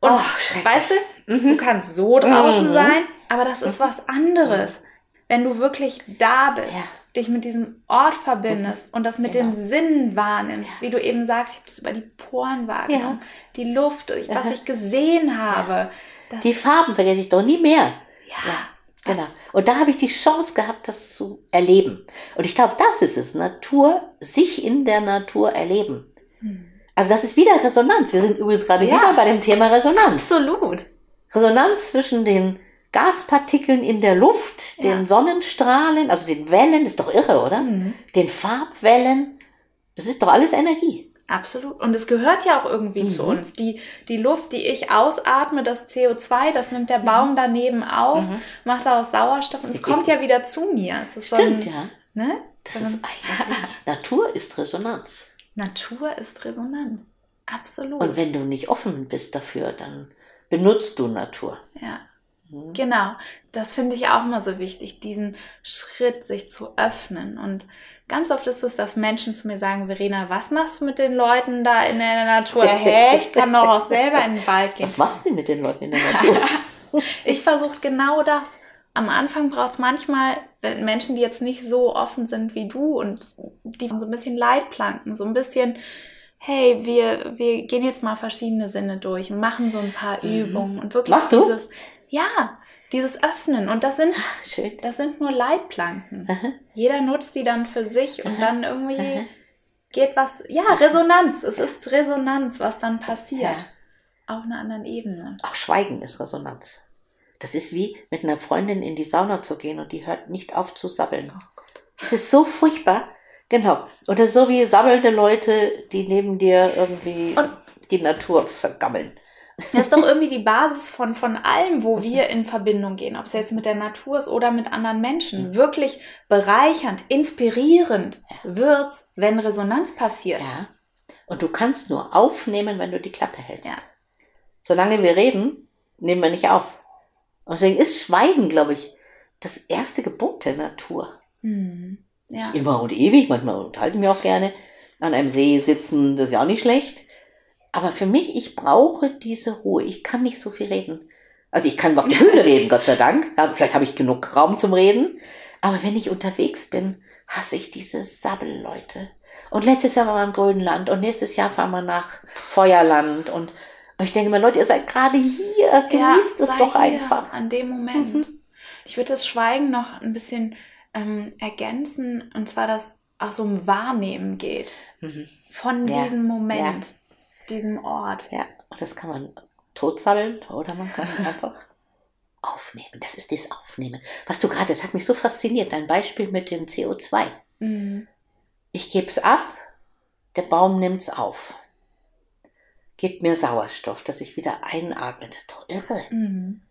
Und oh, weißt du, mhm. du kannst so draußen mhm. sein, aber das ist mhm. was anderes. Wenn du wirklich da bist. Ja dich mit diesem Ort verbindest und das mit genau. den Sinnen wahrnimmst, ja. wie du eben sagst, ich habe das über die Poren wahrgenommen, ja. die Luft, was ich gesehen habe. Ja. Die Farben vergesse ich doch nie mehr. Ja. Genau. Und da habe ich die Chance gehabt, das zu erleben. Und ich glaube, das ist es. Natur, sich in der Natur erleben. Hm. Also das ist wieder Resonanz. Wir sind übrigens gerade wieder bei dem Thema Resonanz. Absolut. Resonanz zwischen den Gaspartikeln in der Luft, ja. den Sonnenstrahlen, also den Wellen, ist doch irre, oder? Mhm. Den Farbwellen, das ist doch alles Energie. Absolut. Und es gehört ja auch irgendwie mhm. zu uns. Die, die Luft, die ich ausatme, das CO2, das nimmt der Baum mhm. daneben auf, mhm. macht daraus Sauerstoff und es kommt ja wieder zu mir. Stimmt, so ein, ja. Ne? Das so ist eigentlich, Natur ist Resonanz. Natur ist Resonanz. Absolut. Und wenn du nicht offen bist dafür, dann benutzt du Natur. Ja. Mhm. Genau, das finde ich auch immer so wichtig, diesen Schritt sich zu öffnen. Und ganz oft ist es, dass Menschen zu mir sagen, Verena, was machst du mit den Leuten da in der Natur? Hä, ich kann doch auch selber in den Wald gehen. Was machst du mit den Leuten in der Natur? ich versuche genau das. Am Anfang braucht es manchmal Menschen, die jetzt nicht so offen sind wie du und die so ein bisschen Leitplanken, so ein bisschen hey, wir, wir gehen jetzt mal verschiedene Sinne durch und machen so ein paar mhm. Übungen und wirklich Machst du? dieses, ja, dieses Öffnen. Und das sind, Ach, das sind nur Leitplanken. Aha. Jeder nutzt die dann für sich und Aha. dann irgendwie Aha. geht was, ja, Resonanz. Es ist Resonanz, was dann passiert. Ja. Auf einer anderen Ebene. Auch Schweigen ist Resonanz. Das ist wie mit einer Freundin in die Sauna zu gehen und die hört nicht auf zu sabbeln. Oh. Das ist so furchtbar. Genau. Oder so wie sabbelnde Leute, die neben dir irgendwie und die Natur vergammeln. Das ist doch irgendwie die Basis von, von allem, wo wir in Verbindung gehen, ob es jetzt mit der Natur ist oder mit anderen Menschen. Wirklich bereichernd, inspirierend wird's, wenn Resonanz passiert. Ja. Und du kannst nur aufnehmen, wenn du die Klappe hältst. Ja. Solange wir reden, nehmen wir nicht auf. Und deswegen ist Schweigen, glaube ich, das erste Gebot der Natur. Mhm. Ja. Nicht immer und ewig, manchmal unterhalte ich mich auch gerne. an einem See sitzen, das ist ja auch nicht schlecht. Aber für mich, ich brauche diese Ruhe. Ich kann nicht so viel reden. Also ich kann auf der Bühne reden, Gott sei Dank. Vielleicht habe ich genug Raum zum Reden. Aber wenn ich unterwegs bin, hasse ich diese Sabbelleute. Und letztes Jahr waren wir im Grönland und nächstes Jahr fahren wir nach Feuerland und, und ich denke mir, Leute, ihr seid gerade hier, genießt ja, es doch einfach. An dem Moment. Mhm. Ich würde das Schweigen noch ein bisschen ähm, ergänzen, und zwar, dass auch so um Wahrnehmen geht. Mhm. Von ja. diesem Moment, ja. Diesem Ort. Ja, und das kann man totsammeln oder man kann einfach aufnehmen. Das ist das Aufnehmen. Was du gerade, das hat mich so fasziniert, dein Beispiel mit dem CO2. Mhm. Ich gebe es ab, der Baum nimmt es auf. Gibt mir Sauerstoff, dass ich wieder einatme. Das ist doch irre. Mhm.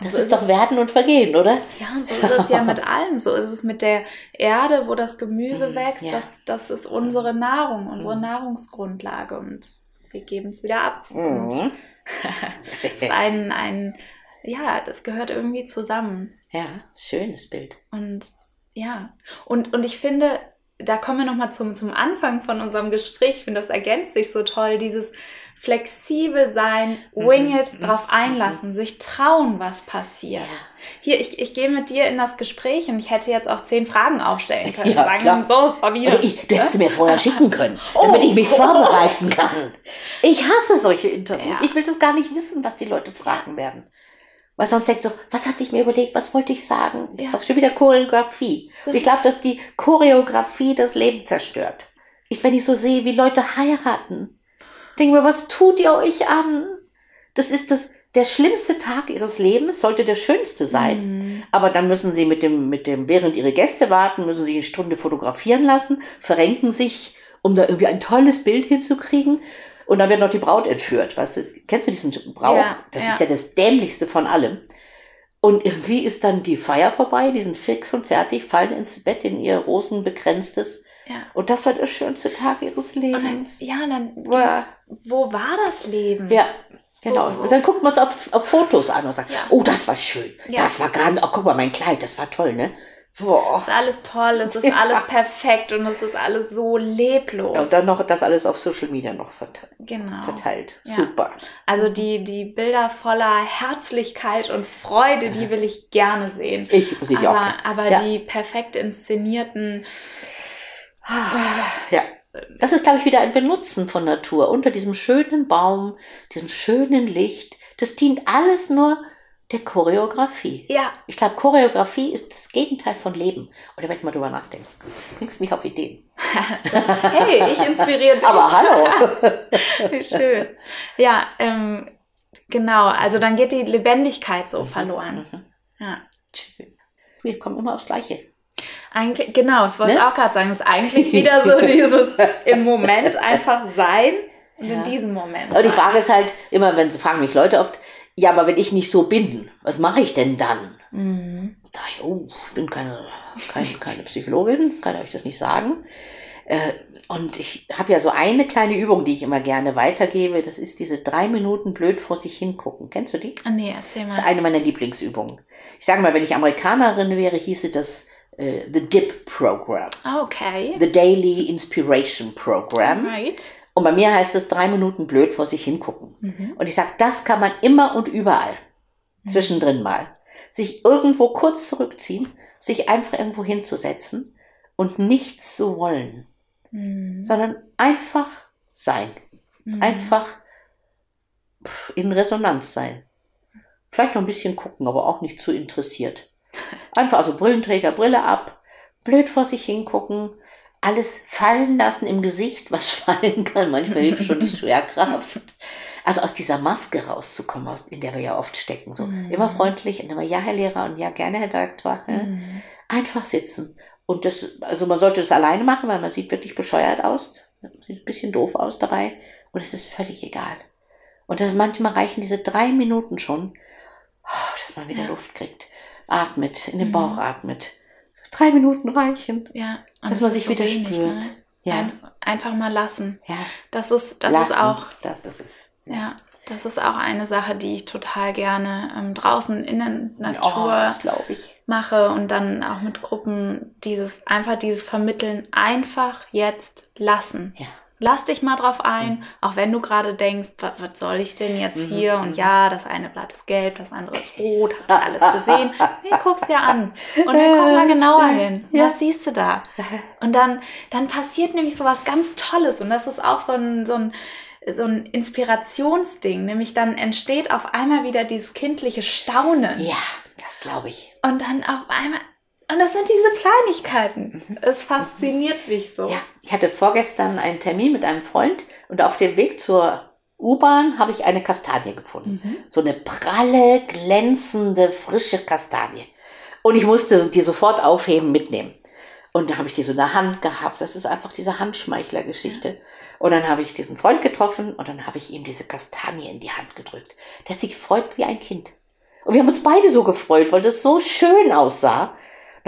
Das so ist, ist doch Werden und Vergehen, oder? Ja, und so ist es ja mit allem. So ist es mit der Erde, wo das Gemüse mhm, wächst. Ja. Das, das ist unsere Nahrung, unsere mhm. Nahrungsgrundlage. Und wir geben es wieder ab. Mhm. ist ein, ein, ja, das gehört irgendwie zusammen. Ja, schönes Bild. Und ja, und, und ich finde, da kommen wir nochmal zum, zum Anfang von unserem Gespräch. Ich finde, das ergänzt sich so toll, dieses flexibel sein, wing it, mhm. drauf mhm. einlassen, mhm. sich trauen, was passiert. Ja. Hier, ich, ich gehe mit dir in das Gespräch und ich hätte jetzt auch zehn Fragen aufstellen können. Ja, sagen, klar. so, Sabine. Ich, du hättest mir vorher schicken können, oh, damit ich mich oh, vorbereiten kann. Ich hasse solche Interviews. Ja. Ich will das gar nicht wissen, was die Leute fragen werden. Weil sonst denkst du, was hatte ich mir überlegt, was wollte ich sagen? Das ja. ist doch schon wieder Choreografie. Und ich glaube, dass die Choreografie das Leben zerstört. Ich, wenn ich so sehe, wie Leute heiraten, denke mir, was tut ihr euch an? Das ist das, der schlimmste Tag ihres Lebens, sollte der schönste sein. Mhm. Aber dann müssen sie mit dem, mit dem, während ihre Gäste warten, müssen sie eine Stunde fotografieren lassen, verrenken sich, um da irgendwie ein tolles Bild hinzukriegen. Und dann wird noch die Braut entführt. Weißt du, kennst du diesen Brauch? Ja, das ja. ist ja das dämlichste von allem. Und irgendwie ist dann die Feier vorbei, die sind fix und fertig, fallen ins Bett in ihr rosenbegrenztes. Ja. Und das war der schönste Tag ihres Lebens. Dann, ja, dann, ja. wo war das Leben? Ja, genau. Wo? Und dann guckt man es auf, auf Fotos an und sagt, ja. oh, das war schön. Das war gerade, oh, guck mal, mein Kleid, das war toll, ne? Boah. Es ist alles toll, es ist ja. alles perfekt und es ist alles so leblos. Ja, und dann noch das alles auf Social Media noch verteilt. Genau. verteilt. Ja. Super. Also die, die Bilder voller Herzlichkeit und Freude, die will ich gerne sehen. Ich sehe die aber, auch. Aber die perfekt inszenierten. Ja. Das ist, glaube ich, wieder ein Benutzen von Natur. Unter diesem schönen Baum, diesem schönen Licht. Das dient alles nur der Choreografie. Ja. Ich glaube, Choreografie ist das Gegenteil von Leben. Oder wenn ich mal drüber nachdenke. Du bringst mich auf Ideen. hey, ich inspiriere dich. Aber hallo. Wie schön. Ja, ähm, genau. Also dann geht die Lebendigkeit so mhm. verloren. Mhm. Ja. Wir kommen immer aufs Gleiche. Eigentlich, genau, ich wollte ne? auch gerade sagen, es ist eigentlich wieder so dieses im Moment einfach sein und ja. in diesem Moment. Aber die Frage ist halt immer, wenn sie fragen mich Leute oft, ja, aber wenn ich nicht so bin, was mache ich denn dann? Mhm. Ich, oh, ich bin keine, keine, keine Psychologin, kann euch das nicht sagen. Äh, und ich habe ja so eine kleine Übung, die ich immer gerne weitergebe. Das ist diese drei Minuten blöd vor sich hingucken. Kennst du die? Ah, nee, erzähl mal. Das ist eine meiner Lieblingsübungen. Ich sage mal, wenn ich Amerikanerin wäre, hieße das äh, The DIP Program. Ah, okay. The Daily Inspiration Program. Right. Und bei mir heißt es drei Minuten blöd vor sich hingucken. Mhm. Und ich sage, das kann man immer und überall mhm. zwischendrin mal. Sich irgendwo kurz zurückziehen, sich einfach irgendwo hinzusetzen und nichts zu wollen, mhm. sondern einfach sein. Mhm. Einfach in Resonanz sein. Vielleicht noch ein bisschen gucken, aber auch nicht zu interessiert. Einfach also Brillenträger, Brille ab, blöd vor sich hingucken, alles fallen lassen im Gesicht, was fallen kann. Manchmal hilft schon die Schwerkraft. Also aus dieser Maske rauszukommen, in der wir ja oft stecken. So mhm. immer freundlich und immer ja, Herr Lehrer und ja, gerne, Herr Direktor. Mhm. Einfach sitzen. Und das, also man sollte das alleine machen, weil man sieht wirklich bescheuert aus. Sieht ein bisschen doof aus dabei. Und es ist völlig egal. Und das, manchmal reichen diese drei Minuten schon, oh, dass man wieder ja. Luft kriegt. Atmet, in den Bauch mhm. atmet drei Minuten reichen. Ja. dass das man sich so wieder wenig, spürt. Ne? Ja. Ein, einfach mal lassen. Ja. Das ist, das lassen, ist auch. Das ist es. Ja. ja. Das ist auch eine Sache, die ich total gerne ähm, draußen in der Natur oh, mache und dann auch mit Gruppen dieses einfach dieses Vermitteln einfach jetzt lassen. Ja. Lass dich mal drauf ein, auch wenn du gerade denkst, was, was soll ich denn jetzt Mhm, hier? Und ja, das eine Blatt ist gelb, das andere ist rot, hab ich alles gesehen. Nee, guck's dir an. Und dann guck mal genauer Schön. hin. Ja. Was siehst du da? Und dann, dann passiert nämlich so was ganz Tolles. Und das ist auch so ein, so ein, so ein Inspirationsding. Nämlich dann entsteht auf einmal wieder dieses kindliche Staunen. Ja, das glaube ich. Und dann auf einmal, und das sind diese Kleinigkeiten. Es fasziniert mich so. Mhm. Ja, ich hatte vorgestern einen Termin mit einem Freund und auf dem Weg zur U-Bahn habe ich eine Kastanie gefunden. Mhm. So eine pralle, glänzende, frische Kastanie. Und ich musste die sofort aufheben, mitnehmen. Und dann habe ich die so in der Hand gehabt. Das ist einfach diese Handschmeichler-Geschichte. Und dann habe ich diesen Freund getroffen und dann habe ich ihm diese Kastanie in die Hand gedrückt. Der hat sich gefreut wie ein Kind. Und wir haben uns beide so gefreut, weil das so schön aussah.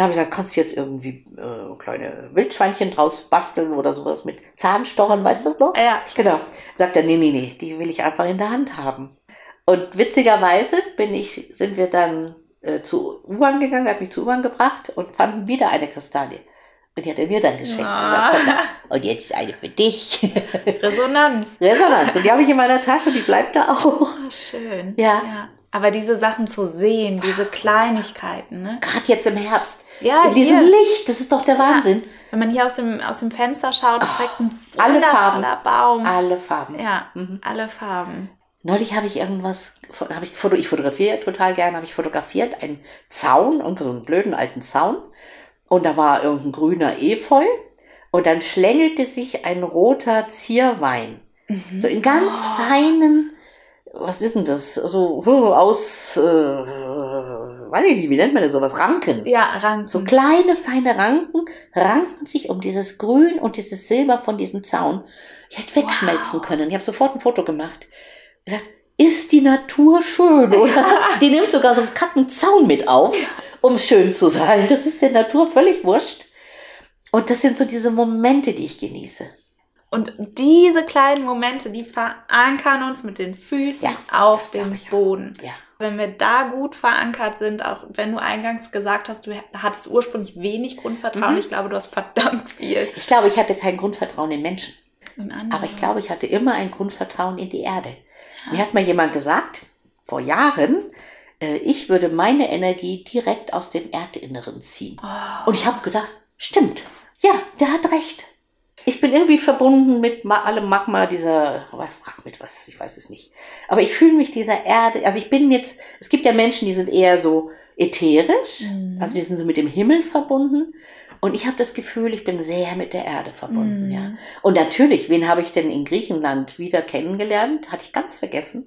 Dann habe ich gesagt, kannst du jetzt irgendwie äh, kleine Wildschweinchen draus basteln oder sowas mit Zahnstochern, weißt du das noch? Ja, Genau. Sagt er, nee, nee, nee, die will ich einfach in der Hand haben. Und witzigerweise bin ich, sind wir dann äh, zu U-Bahn gegangen, hat mich zu U-Bahn gebracht und fanden wieder eine Kastanie. Und die hat er mir dann geschenkt. Ah. Und, sagt, "Guck mal, und jetzt eine für dich. Resonanz. Resonanz. Und die habe ich in meiner Tasche und die bleibt da auch. Ah, schön. Ja. Aber diese Sachen zu sehen, diese Kleinigkeiten, ne? Gerade jetzt im Herbst. Ja, in diesem hier. Licht, das ist doch der Wahnsinn. Wenn man hier aus dem, aus dem Fenster schaut, ist direkt ein alle wundervoller Farben. Baum. Alle Farben. Ja, Mhm. alle Farben. Neulich habe ich irgendwas, habe ich ich fotografiere total gerne, habe ich fotografiert, einen Zaun, irgendwo so einen blöden alten Zaun. Und da war irgendein grüner Efeu. Und dann schlängelte sich ein roter Zierwein. So in ganz Oh. feinen, was ist denn das? So huh, aus, äh, weiß ich nicht, wie nennt man das sowas? Ranken. Ja, Ranken. So kleine, feine Ranken ranken sich um dieses Grün und dieses Silber von diesem Zaun. Ich hätte wegschmelzen Wow. können. Ich habe sofort ein Foto gemacht. Gesagt, ist die Natur schön, oder? Die nimmt sogar so einen kacken Zaun mit auf, um schön zu sein. Das ist der Natur völlig wurscht. Und das sind so diese Momente, die ich genieße. Und diese kleinen Momente, die verankern uns mit den Füßen Ja, auf dem. Boden. Ja. Wenn wir da gut verankert sind, auch wenn du eingangs gesagt hast, du hattest ursprünglich wenig Grundvertrauen, Mhm. ich glaube, du hast verdammt viel. Ich glaube, ich hatte kein Grundvertrauen in Menschen. in. Aber ich glaube, ich hatte immer ein Grundvertrauen in die Erde. Mir hat mal jemand gesagt, vor Jahren, äh, ich würde meine Energie direkt aus dem Erdinneren ziehen. Oh. Und ich habe gedacht, stimmt, ja, der hat recht. Ich bin irgendwie verbunden mit allem Magma dieser, oh, frag mit was, ich weiß es nicht. Aber ich fühle mich dieser Erde, also ich bin jetzt, es gibt ja Menschen, die sind eher so ätherisch, Mhm. also die sind so mit dem Himmel verbunden. Und ich habe das Gefühl, ich bin sehr mit der Erde verbunden, Mhm. ja. Und natürlich, wen habe ich denn in Griechenland wieder kennengelernt? Hatte ich ganz vergessen.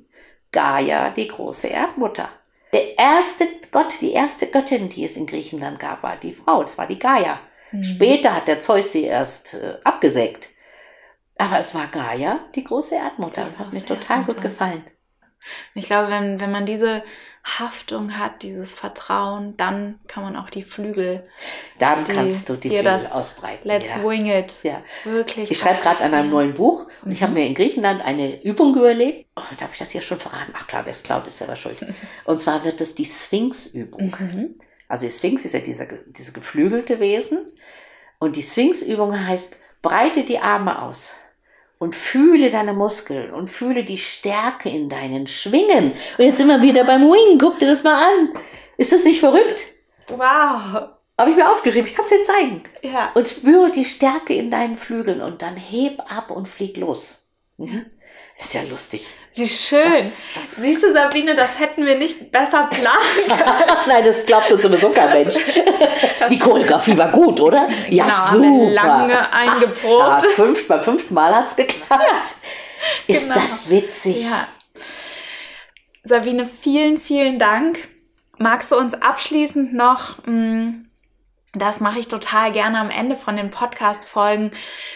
Gaia, die große Erdmutter. Der erste Gott, die erste Göttin, die es in Griechenland gab, war die Frau. Das war die Gaia. Mhm. Später hat der Zeus sie erst äh, abgesägt. Aber es war Gaia, die große Erdmutter. Das hat mir total gut Erdmutter. gefallen. Ich glaube, wenn, wenn man diese Haftung hat, dieses Vertrauen, dann kann man auch die Flügel, Dann Die- kannst du die Flügel ausbreiten. let's ja. wing it, Ja. wirklich. Ich schreibe gerade an einem neuen Buch und ich Mhm. habe mir in Griechenland eine Übung überlegt. Oh, darf ich das hier schon verraten? Ach klar, wer es klaut, ist selber schuld. Und zwar wird es die Sphinx-Übung. Mhm. Also die Sphinx ist ja dieser, diese geflügelte Wesen. Und die Sphinx-Übung heißt, breite die Arme aus und fühle deine Muskeln und fühle die Stärke in deinen Schwingen. Und jetzt sind wir wieder beim Wing. Guck dir das mal an. Ist das nicht verrückt? Wow. Habe ich mir aufgeschrieben. Ich kann es dir zeigen. Ja. Und spüre die Stärke in deinen Flügeln und dann heb ab und flieg los. Mhm. Das ist ja lustig. Wie schön. Was- was- Siehst du, Sabine, das hätten wir nicht besser planen können. Nein, das glaubt uns sowieso kein Mensch. Die Choreografie war gut, oder? Ja, genau, haben wir super. lange eingeprobt. Ja, fünf, beim fünften Mal hat's geklappt. Ist genau. das witzig? Ja. Sabine, vielen, vielen Dank. Magst du uns abschließend noch, mh, das mache ich total gerne am Ende von den Podcast-Folgen,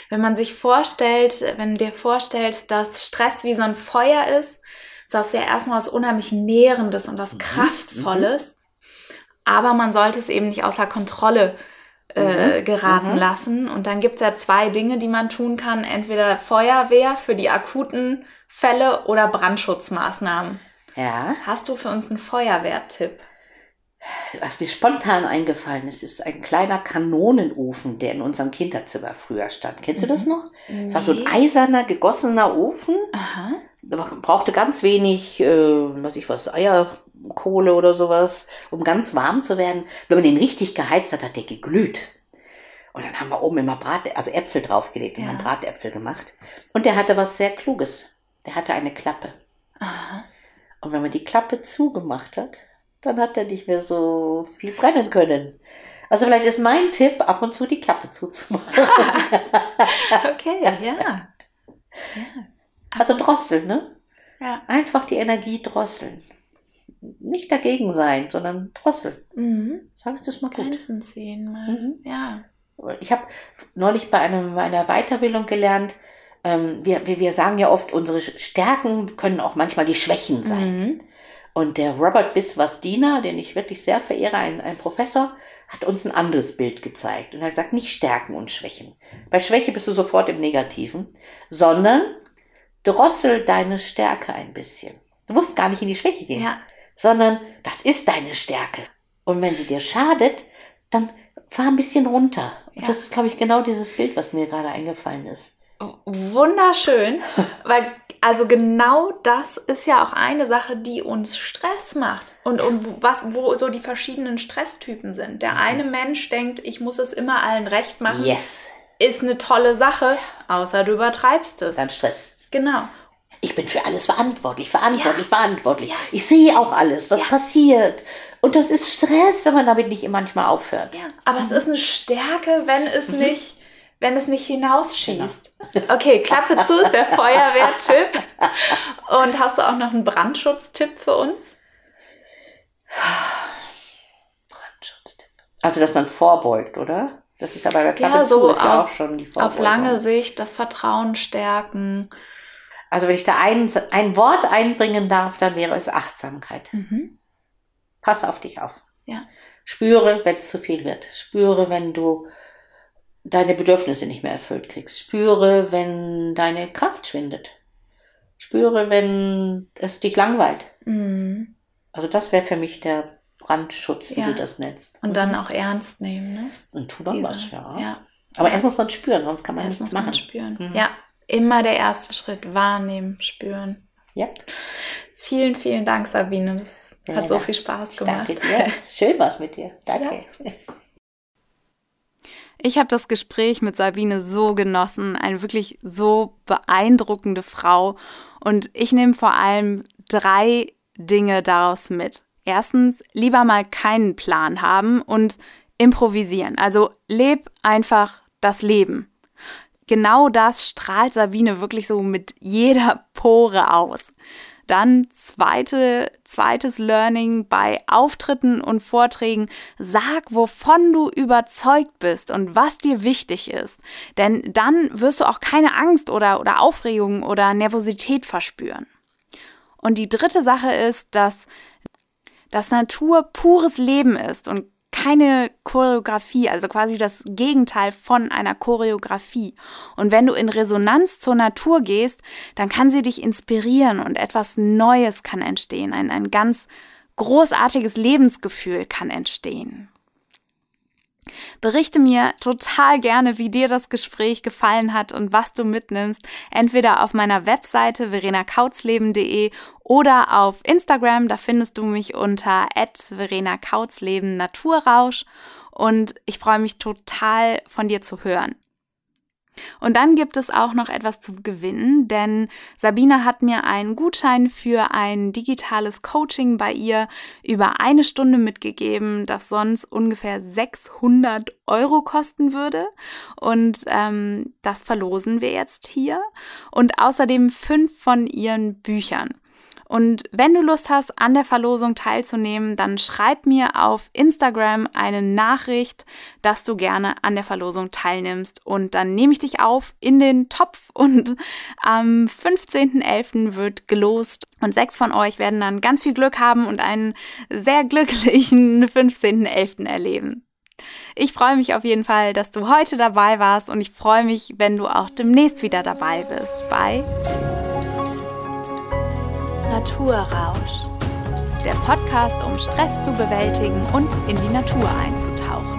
wenn man sich vorstellt, wenn du dir vorstellst, dass Stress wie so ein Feuer ist, ist das ja erstmal was unheimlich Nährendes und was Mhm, Kraftvolles, aber man sollte es eben nicht außer Kontrolle äh, Mhm, geraten mhm. lassen. Und dann gibt es ja zwei Dinge, die man tun kann. Entweder Feuerwehr für die akuten Fälle oder Brandschutzmaßnahmen. Ja. Hast du für uns einen Feuerwehrtipp? Was mir spontan eingefallen ist, ist ein kleiner Kanonenofen, der in unserem Kinderzimmer früher stand. Kennst du das Mhm. noch? Das war so ein eiserner, gegossener Ofen. Aha. Der brauchte ganz wenig, äh, was ich was, Eierkohle oder sowas, um ganz warm zu werden. Wenn man den richtig geheizt hat, hat der geglüht. Und dann haben wir oben immer Brat, also Äpfel draufgelegt und Ja. haben Bratäpfel gemacht. Und der hatte was sehr Kluges. Der hatte eine Klappe. Aha. Und wenn man die Klappe zugemacht hat, dann hat er nicht mehr so viel brennen können. Also vielleicht ist mein Tipp, ab und zu die Klappe zuzumachen. Okay, ja. ja. Also drosseln, ne? Ja. Einfach die Energie drosseln. Nicht dagegen sein, sondern drosseln. Mhm. Sag ich das mal gut. Grenzen ziehen mal. Mhm. Ja. Ich habe neulich bei einem, einer Weiterbildung gelernt, ähm, wir, wir, wir sagen ja oft, unsere Stärken können auch manchmal die Schwächen sein. Mhm. Und der Robert Biswas-Diener, den ich wirklich sehr verehre, ein, ein Professor, hat uns ein anderes Bild gezeigt. Und er hat gesagt, nicht Stärken und Schwächen. Bei Schwäche bist du sofort im Negativen, sondern drossel deine Stärke ein bisschen. Du musst gar nicht in die Schwäche gehen, Ja. sondern das ist deine Stärke. Und wenn sie dir schadet, dann fahr ein bisschen runter. Und Ja. das ist, glaube ich, genau dieses Bild, was mir gerade eingefallen ist. Wunderschön, weil also genau das ist ja auch eine Sache, die uns Stress macht und, und wo- was, wo so die verschiedenen Stresstypen sind. Der eine Mensch denkt, ich muss es immer allen recht machen, Yes, ist eine tolle Sache, außer du übertreibst es. dann stresst. Genau. Ich bin für alles verantwortlich, verantwortlich, verantwortlich. Ich sehe auch alles, was passiert. Und das ist Stress, wenn man damit nicht manchmal aufhört. Ja, aber es ist eine Stärke, wenn es Mhm. nicht, wenn es nicht hinausschießt. Genau. Okay, Klappe zu ist der Feuerwehrtipp. Und hast du auch noch einen Brandschutztipp für uns? Brandschutztipp. Also, dass man vorbeugt, oder? Das ist aber bei Klappe Ja, zu, so ist ja auf- auch schon die Vorbeugung. Auf lange Sicht das Vertrauen stärken. Also, wenn ich da ein, ein Wort einbringen darf, dann wäre es Achtsamkeit. Mhm. Pass auf dich auf. Ja. Spüre, wenn es zu viel wird. Spüre, wenn du deine Bedürfnisse nicht mehr erfüllt kriegst. Spüre, wenn deine Kraft schwindet. Spüre, wenn es dich langweilt. Mhm. Also das wäre für mich der Brandschutz, wie Ja. du das nennst. Und dann auch ernst nehmen, ne? Und tu dann was, ja. ja. Aber erst muss man spüren, sonst kann man muss nichts man machen. spüren. Mhm. Ja, immer der erste Schritt. Wahrnehmen, spüren. Ja, Vielen, vielen Dank, Sabine. Das Ja, hat so viel Spaß gemacht. danke dir. Schön was mit dir. Danke. Ich habe das Gespräch mit Sabine so genossen, eine wirklich so beeindruckende Frau. Und ich nehme vor allem drei Dinge daraus mit. Erstens, lieber mal keinen Plan haben und improvisieren. Also leb einfach das Leben. Genau das strahlt Sabine wirklich so mit jeder Pore aus. Dann zweite, zweites Learning bei Auftritten und Vorträgen. Sag, wovon du überzeugt bist und was dir wichtig ist. Denn dann wirst du auch keine Angst oder, oder Aufregung oder Nervosität verspüren. Und die dritte Sache ist, dass, dass Natur pures Leben ist und keine Choreografie, also quasi das Gegenteil von einer Choreografie. Und wenn du in Resonanz zur Natur gehst, dann kann sie dich inspirieren und etwas Neues kann entstehen. Ein, ein ganz großartiges Lebensgefühl kann entstehen. Berichte mir total gerne, wie dir das Gespräch gefallen hat und was du mitnimmst. Entweder auf meiner Webseite verenakautzleben.de oder auf Instagram. Da findest du mich unter verenakautzleben Naturrausch. Und ich freue mich total von dir zu hören. Und dann gibt es auch noch etwas zu gewinnen, denn Sabine hat mir einen Gutschein für ein digitales Coaching bei ihr über eine Stunde mitgegeben, das sonst ungefähr 600 Euro kosten würde. Und ähm, das verlosen wir jetzt hier. Und außerdem fünf von ihren Büchern. Und wenn du Lust hast, an der Verlosung teilzunehmen, dann schreib mir auf Instagram eine Nachricht, dass du gerne an der Verlosung teilnimmst. Und dann nehme ich dich auf in den Topf und am 15.11. wird gelost. Und sechs von euch werden dann ganz viel Glück haben und einen sehr glücklichen 15.11. erleben. Ich freue mich auf jeden Fall, dass du heute dabei warst und ich freue mich, wenn du auch demnächst wieder dabei bist bei Naturrausch, der Podcast, um Stress zu bewältigen und in die Natur einzutauchen.